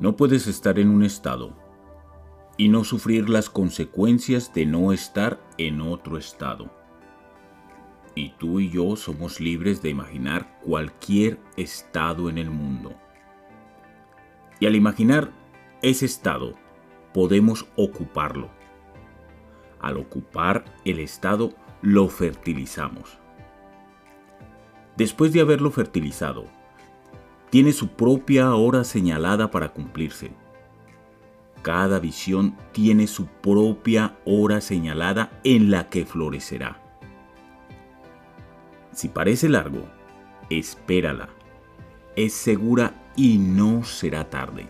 No puedes estar en un estado y no sufrir las consecuencias de no estar en otro estado. Y tú y yo somos libres de imaginar cualquier estado en el mundo. Y al imaginar ese estado, podemos ocuparlo. Al ocupar el estado, lo fertilizamos. Después de haberlo fertilizado, tiene su propia hora señalada para cumplirse. Cada visión tiene su propia hora señalada en la que florecerá. Si parece largo, espérala. Es segura y no será tarde.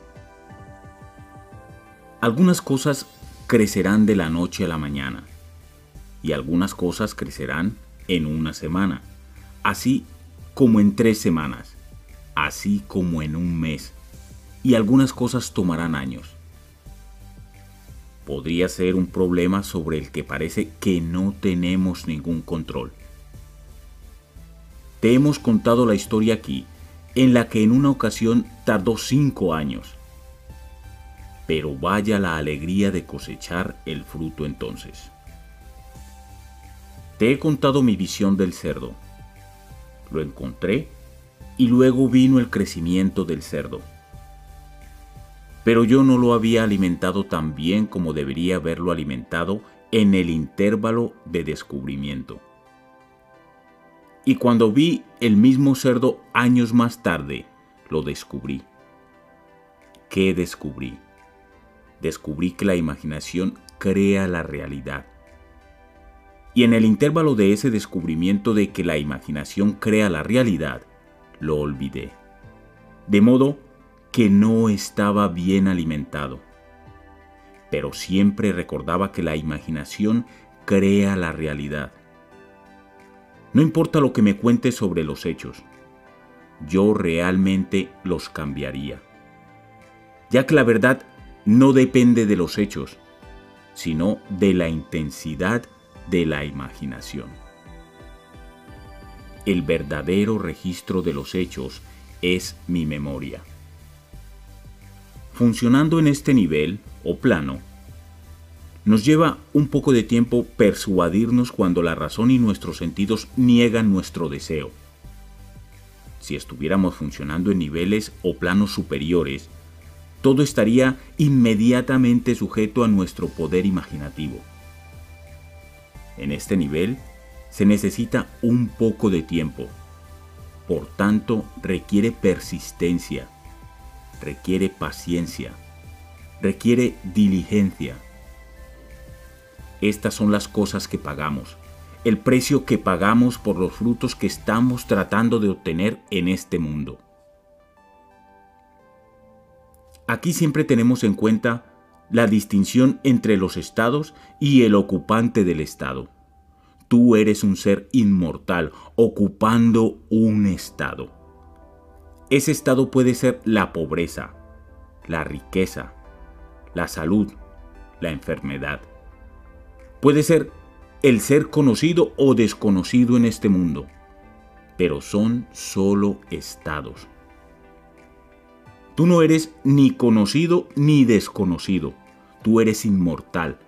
Algunas cosas crecerán de la noche a la mañana y algunas cosas crecerán en una semana, así como en tres semanas así como en un mes, y algunas cosas tomarán años. Podría ser un problema sobre el que parece que no tenemos ningún control. Te hemos contado la historia aquí, en la que en una ocasión tardó cinco años. Pero vaya la alegría de cosechar el fruto entonces. Te he contado mi visión del cerdo. Lo encontré y luego vino el crecimiento del cerdo. Pero yo no lo había alimentado tan bien como debería haberlo alimentado en el intervalo de descubrimiento. Y cuando vi el mismo cerdo años más tarde, lo descubrí. ¿Qué descubrí? Descubrí que la imaginación crea la realidad. Y en el intervalo de ese descubrimiento de que la imaginación crea la realidad, lo olvidé. De modo que no estaba bien alimentado. Pero siempre recordaba que la imaginación crea la realidad. No importa lo que me cuente sobre los hechos, yo realmente los cambiaría. Ya que la verdad no depende de los hechos, sino de la intensidad de la imaginación el verdadero registro de los hechos es mi memoria. Funcionando en este nivel o plano, nos lleva un poco de tiempo persuadirnos cuando la razón y nuestros sentidos niegan nuestro deseo. Si estuviéramos funcionando en niveles o planos superiores, todo estaría inmediatamente sujeto a nuestro poder imaginativo. En este nivel, se necesita un poco de tiempo. Por tanto, requiere persistencia, requiere paciencia, requiere diligencia. Estas son las cosas que pagamos, el precio que pagamos por los frutos que estamos tratando de obtener en este mundo. Aquí siempre tenemos en cuenta la distinción entre los estados y el ocupante del estado. Tú eres un ser inmortal, ocupando un estado. Ese estado puede ser la pobreza, la riqueza, la salud, la enfermedad. Puede ser el ser conocido o desconocido en este mundo, pero son solo estados. Tú no eres ni conocido ni desconocido, tú eres inmortal,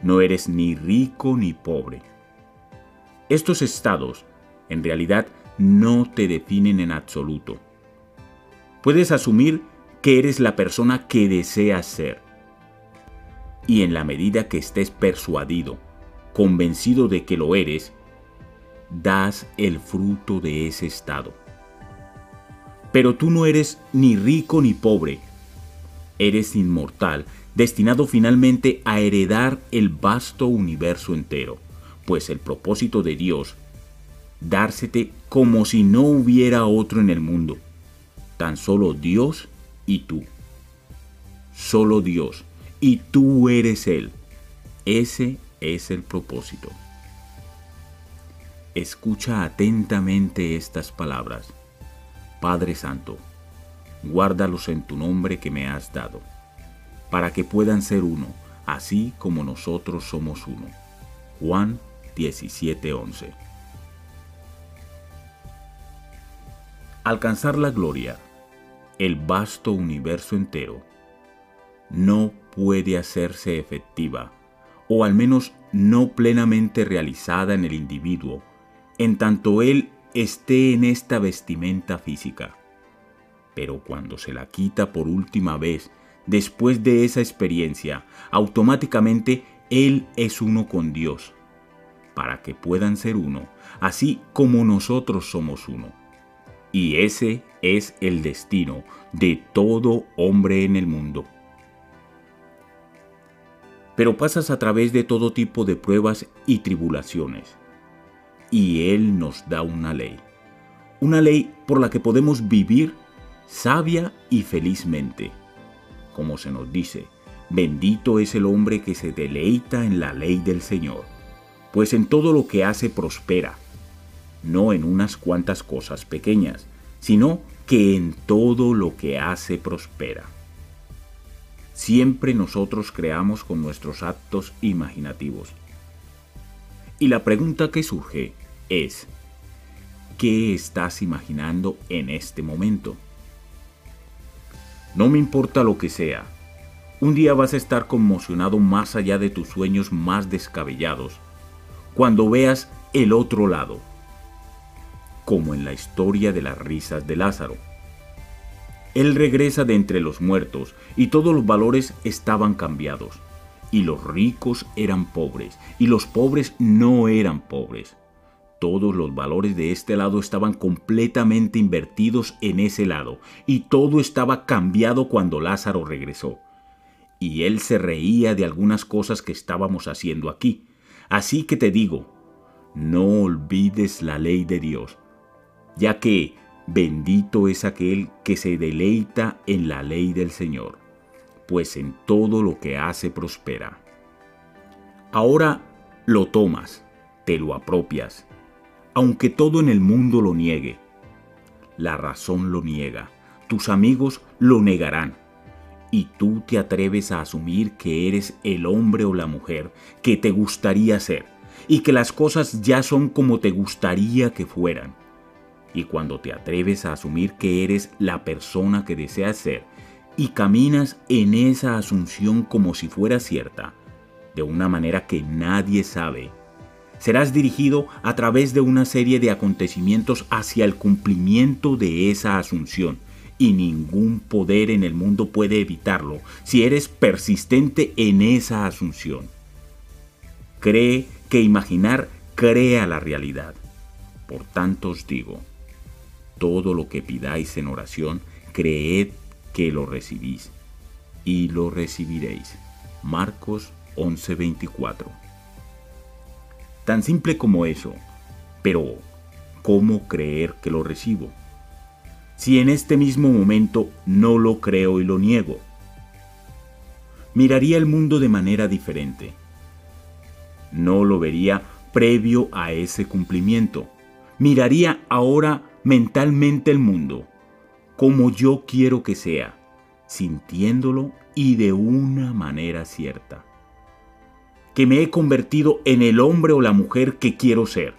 no eres ni rico ni pobre. Estos estados, en realidad, no te definen en absoluto. Puedes asumir que eres la persona que deseas ser. Y en la medida que estés persuadido, convencido de que lo eres, das el fruto de ese estado. Pero tú no eres ni rico ni pobre. Eres inmortal, destinado finalmente a heredar el vasto universo entero pues el propósito de Dios, dársete como si no hubiera otro en el mundo, tan solo Dios y tú. Solo Dios y tú eres Él. Ese es el propósito. Escucha atentamente estas palabras. Padre Santo, guárdalos en tu nombre que me has dado, para que puedan ser uno, así como nosotros somos uno. Juan 17:11. Alcanzar la gloria, el vasto universo entero, no puede hacerse efectiva, o al menos no plenamente realizada en el individuo, en tanto él esté en esta vestimenta física. Pero cuando se la quita por última vez, después de esa experiencia, automáticamente él es uno con Dios, para que puedan ser uno, así como nosotros somos uno. Y ese es el destino de todo hombre en el mundo. Pero pasas a través de todo tipo de pruebas y tribulaciones. Y Él nos da una ley. Una ley por la que podemos vivir sabia y felizmente. Como se nos dice, bendito es el hombre que se deleita en la ley del Señor, pues en todo lo que hace prospera no en unas cuantas cosas pequeñas, sino que en todo lo que hace prospera. Siempre nosotros creamos con nuestros actos imaginativos. Y la pregunta que surge es, ¿qué estás imaginando en este momento? No me importa lo que sea, un día vas a estar conmocionado más allá de tus sueños más descabellados, cuando veas el otro lado, como en la historia de las risas de Lázaro. Él regresa de entre los muertos y todos los valores estaban cambiados. Y los ricos eran pobres y los pobres no eran pobres. Todos los valores de este lado estaban completamente invertidos en ese lado y todo estaba cambiado cuando Lázaro regresó. Y él se reía de algunas cosas que estábamos haciendo aquí. Así que te digo, no olvides la ley de Dios ya que bendito es aquel que se deleita en la ley del Señor, pues en todo lo que hace prospera. Ahora lo tomas, te lo apropias, aunque todo en el mundo lo niegue. La razón lo niega, tus amigos lo negarán, y tú te atreves a asumir que eres el hombre o la mujer que te gustaría ser, y que las cosas ya son como te gustaría que fueran. Y cuando te atreves a asumir que eres la persona que deseas ser y caminas en esa asunción como si fuera cierta, de una manera que nadie sabe, serás dirigido a través de una serie de acontecimientos hacia el cumplimiento de esa asunción y ningún poder en el mundo puede evitarlo si eres persistente en esa asunción. Cree que imaginar crea la realidad. Por tanto os digo, todo lo que pidáis en oración, creed que lo recibís y lo recibiréis. Marcos 11:24. Tan simple como eso, pero ¿cómo creer que lo recibo? Si en este mismo momento no lo creo y lo niego, miraría el mundo de manera diferente. No lo vería previo a ese cumplimiento. Miraría ahora mentalmente el mundo como yo quiero que sea, sintiéndolo y de una manera cierta. Que me he convertido en el hombre o la mujer que quiero ser.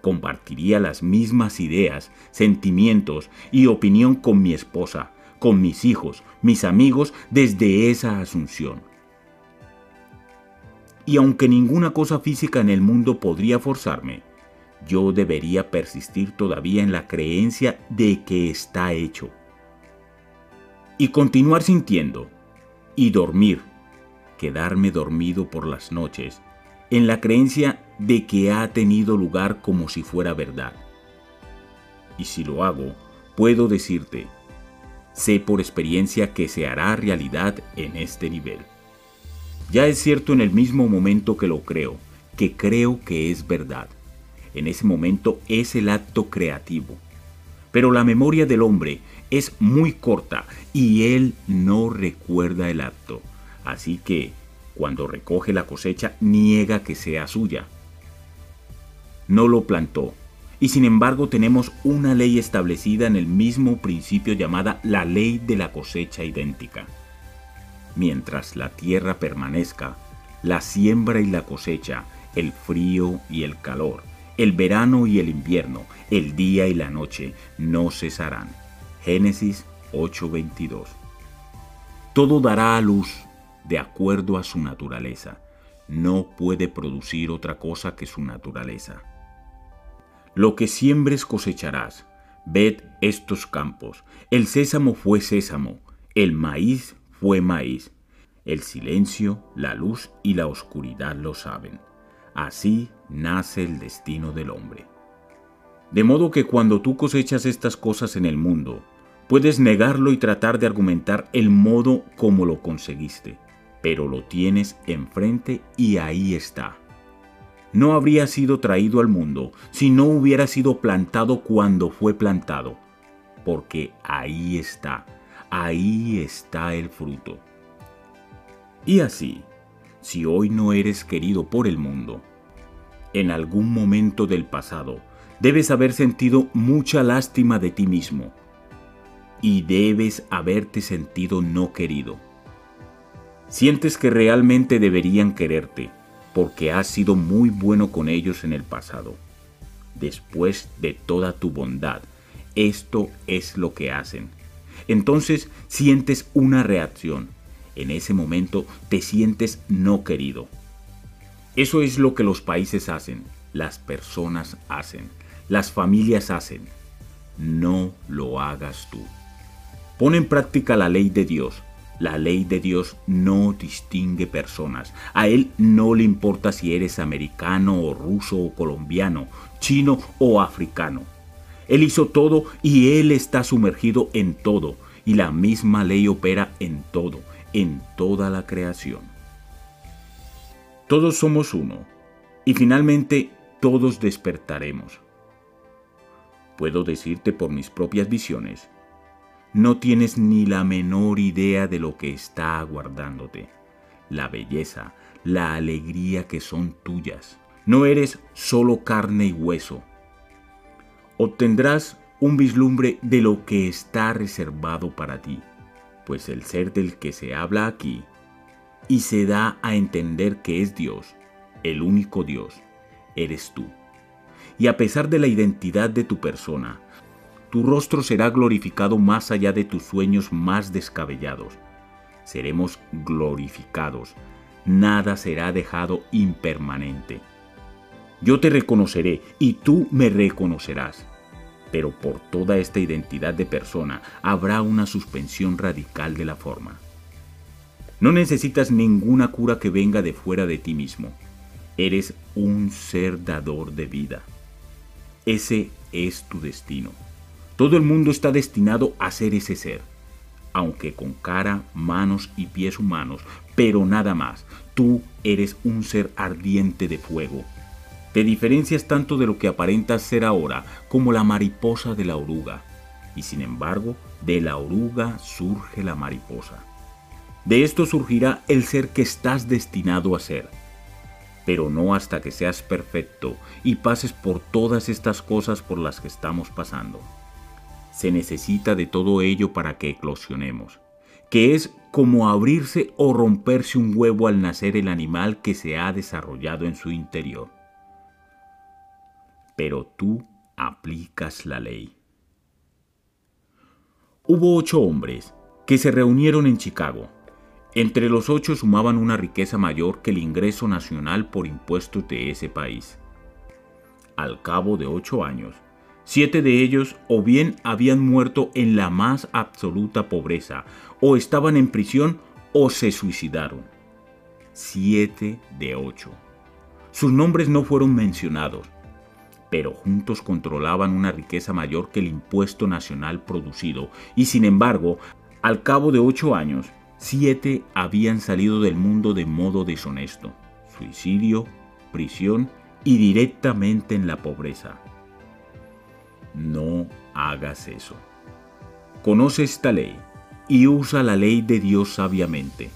Compartiría las mismas ideas, sentimientos y opinión con mi esposa, con mis hijos, mis amigos desde esa asunción. Y aunque ninguna cosa física en el mundo podría forzarme, yo debería persistir todavía en la creencia de que está hecho. Y continuar sintiendo. Y dormir. Quedarme dormido por las noches en la creencia de que ha tenido lugar como si fuera verdad. Y si lo hago, puedo decirte, sé por experiencia que se hará realidad en este nivel. Ya es cierto en el mismo momento que lo creo, que creo que es verdad en ese momento es el acto creativo. Pero la memoria del hombre es muy corta y él no recuerda el acto. Así que, cuando recoge la cosecha, niega que sea suya. No lo plantó. Y sin embargo tenemos una ley establecida en el mismo principio llamada la ley de la cosecha idéntica. Mientras la tierra permanezca, la siembra y la cosecha, el frío y el calor, el verano y el invierno, el día y la noche no cesarán. Génesis 8:22. todo dará a luz de acuerdo a su naturaleza. No puede producir otra cosa que su naturaleza. Lo que siembres cosecharás. Ved estos campos. El sésamo fue sésamo, el maíz fue maíz. El silencio, la luz y la oscuridad lo saben. Así nace el destino del hombre. De modo que cuando tú cosechas estas cosas en el mundo, puedes negarlo y tratar de argumentar el modo como lo conseguiste, pero lo tienes enfrente y ahí está. No habría sido traído al mundo si no hubiera sido plantado cuando fue plantado, porque ahí está, ahí está el fruto. Y así, si hoy no eres querido por el mundo, en algún momento del pasado debes haber sentido mucha lástima de ti mismo y debes haberte sentido no querido. Sientes que realmente deberían quererte porque has sido muy bueno con ellos en el pasado. Después de toda tu bondad, esto es lo que hacen. Entonces sientes una reacción. En ese momento te sientes no querido. Eso es lo que los países hacen, las personas hacen las familias hacen. No lo hagas tú. Pon en práctica la ley de Dios. La ley de Dios no distingue personas. A Él no le importa si eres americano o ruso o colombiano, chino o africano. Él hizo todo y Él está sumergido en todo. Y la misma ley opera en todo, en toda la creación. Todos somos uno. Y finalmente todos despertaremos puedo decirte por mis propias visiones, no tienes ni la menor idea de lo que está aguardándote, la belleza, la alegría que son tuyas. No eres solo carne y hueso. Obtendrás un vislumbre de lo que está reservado para ti, pues el ser del que se habla aquí y se da a entender que es Dios, el único Dios, eres tú y a pesar de la identidad de tu persona, tu rostro será glorificado más allá de tus sueños más descabellados. Seremos glorificados, nada será dejado impermanente. Yo te reconoceré y tú me reconocerás. Pero por toda esta identidad de persona habrá una suspensión radical de la forma. No necesitas ninguna cura que venga de fuera de ti mismo. Eres un ser dador de vida. Ese es tu destino. Todo el mundo está destinado a ser ese ser, aunque con cara, manos y pies humanos, pero nada más. Tú eres un ser ardiente de fuego. Te diferencias tanto de lo que aparentas ser ahora como la mariposa de la oruga. Y sin embargo, de la oruga surge la mariposa. De esto surgirá el ser que estás destinado a ser pero no hasta que seas perfecto y pases por todas estas cosas por las que estamos pasando. Se necesita de todo ello para que eclosionemos, que es como abrirse o romperse un huevo al nacer el animal que se ha desarrollado en su interior. Pero tú aplicas la ley. Hubo ocho hombres que se reunieron en Chicago entre los ocho sumaban una riqueza mayor que el ingreso nacional por impuestos de ese país. Al cabo de ocho años, siete de ellos o bien habían muerto en la más absoluta pobreza, o estaban en prisión o se suicidaron. Siete de ocho. Sus nombres no fueron mencionados, pero juntos controlaban una riqueza mayor que el impuesto nacional producido, y sin embargo, al cabo de ocho años, Siete habían salido del mundo de modo deshonesto, suicidio, prisión y directamente en la pobreza. No hagas eso. Conoce esta ley y usa la ley de Dios sabiamente,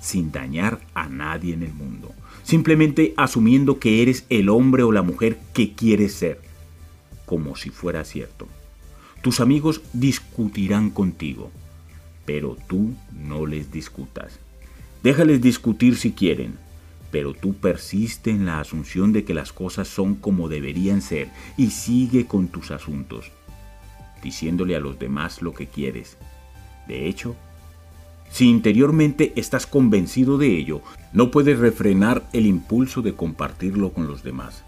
sin dañar a nadie en el mundo, simplemente asumiendo que eres el hombre o la mujer que quieres ser, como si fuera cierto. Tus amigos discutirán contigo pero tú no les discutas. Déjales discutir si quieren, pero tú persiste en la asunción de que las cosas son como deberían ser y sigue con tus asuntos, diciéndole a los demás lo que quieres. De hecho, Si interiormente estás convencido de ello, no puedes refrenar el impulso de compartirlo con los demás.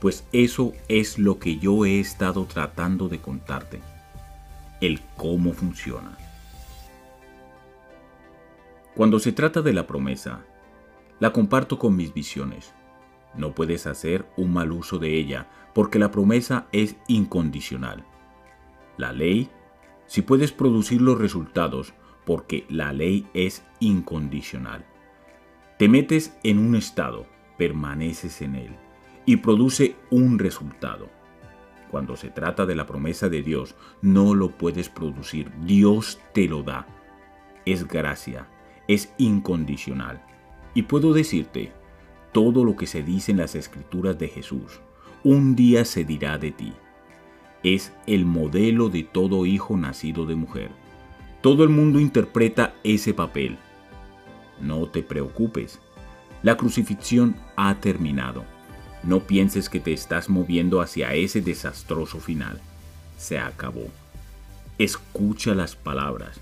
Pues eso es lo que yo he estado tratando de contarte. El cómo funciona. Cuando se trata de la promesa, la comparto con mis visiones. No puedes hacer un mal uso de ella porque la promesa es incondicional. La ley, si puedes producir los resultados porque la ley es incondicional. Te metes en un estado, permaneces en él y produce un resultado. Cuando se trata de la promesa de Dios, no lo puedes producir, Dios te lo da. Es gracia, es incondicional. Y puedo decirte, todo lo que se dice en las escrituras de Jesús, un día se dirá de ti. Es el modelo de todo hijo nacido de mujer. Todo el mundo interpreta ese papel. No te preocupes. La crucifixión ha terminado. No pienses que te estás moviendo hacia ese desastroso final. Se acabó. Escucha las palabras.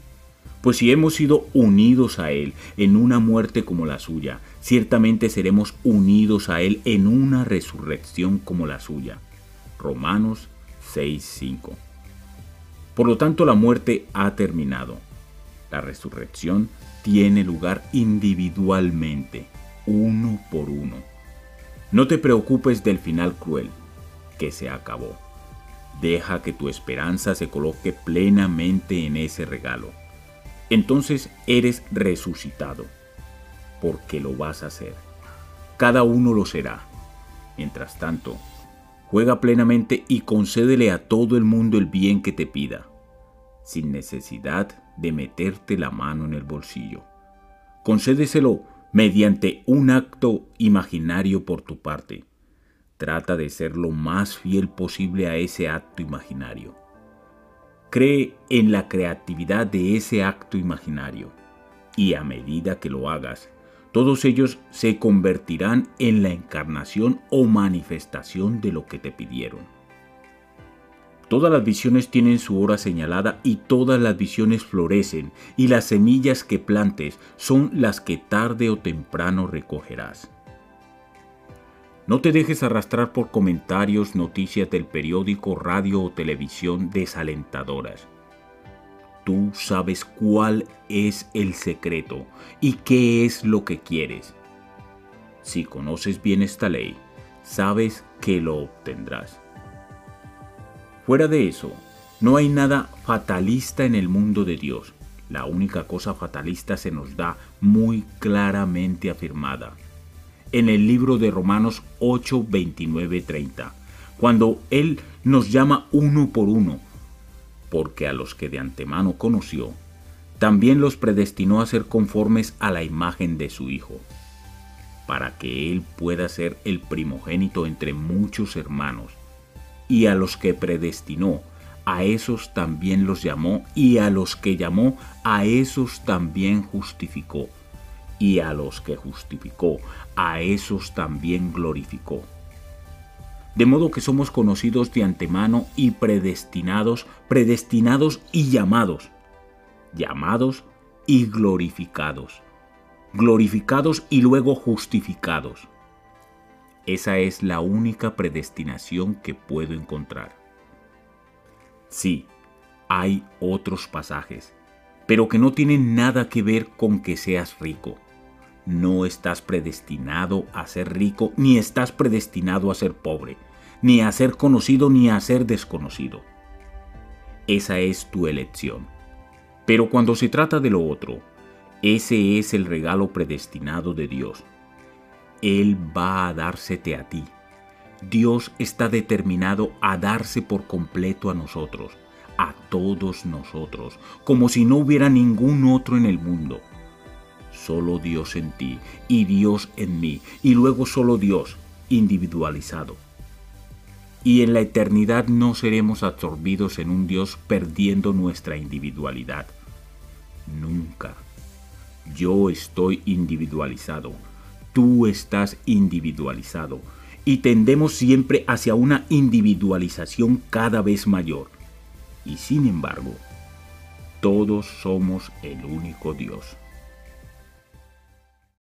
Pues si hemos sido unidos a Él en una muerte como la suya, ciertamente seremos unidos a Él en una resurrección como la suya. Romanos 6:5. Por lo tanto, la muerte ha terminado. La resurrección tiene lugar individualmente, uno por uno. No te preocupes del final cruel, que se acabó. Deja que tu esperanza se coloque plenamente en ese regalo entonces eres resucitado, porque lo vas a hacer. Cada uno lo será. Mientras tanto, juega plenamente y concédele a todo el mundo el bien que te pida, sin necesidad de meterte la mano en el bolsillo. Concédeselo mediante un acto imaginario por tu parte. Trata de ser lo más fiel posible a ese acto imaginario. Cree en la creatividad de ese acto imaginario y a medida que lo hagas, todos ellos se convertirán en la encarnación o manifestación de lo que te pidieron. Todas las visiones tienen su hora señalada y todas las visiones florecen y las semillas que plantes son las que tarde o temprano recogerás. No te dejes arrastrar por comentarios, noticias del periódico, radio o televisión desalentadoras. Tú sabes cuál es el secreto y qué es lo que quieres. Si conoces bien esta ley, sabes que lo obtendrás. Fuera de eso, no hay nada fatalista en el mundo de Dios. La única cosa fatalista se nos da muy claramente afirmada en el libro de Romanos 8, 29, 30, cuando Él nos llama uno por uno, porque a los que de antemano conoció, también los predestinó a ser conformes a la imagen de su Hijo, para que Él pueda ser el primogénito entre muchos hermanos, y a los que predestinó, a esos también los llamó, y a los que llamó, a esos también justificó y a los que justificó, a esos también glorificó. De modo que somos conocidos de antemano y predestinados, predestinados y llamados, llamados y glorificados, glorificados y luego justificados. Esa es la única predestinación que puedo encontrar. Sí, hay otros pasajes, pero que no tienen nada que ver con que seas rico no estás predestinado a ser rico, ni estás predestinado a ser pobre, ni a ser conocido, ni a ser desconocido. Esa es tu elección. Pero cuando se trata de lo otro, ese es el regalo predestinado de Dios. Él va a dársete a ti. Dios está determinado a darse por completo a nosotros, a todos nosotros, como si no hubiera ningún otro en el mundo solo Dios en ti y Dios en mí y luego solo Dios individualizado. Y en la eternidad no seremos absorbidos en un Dios perdiendo nuestra individualidad. Nunca. Yo estoy individualizado. Tú estás individualizado. Y tendemos siempre hacia una individualización cada vez mayor. Y sin embargo, todo todos somos el único Dios.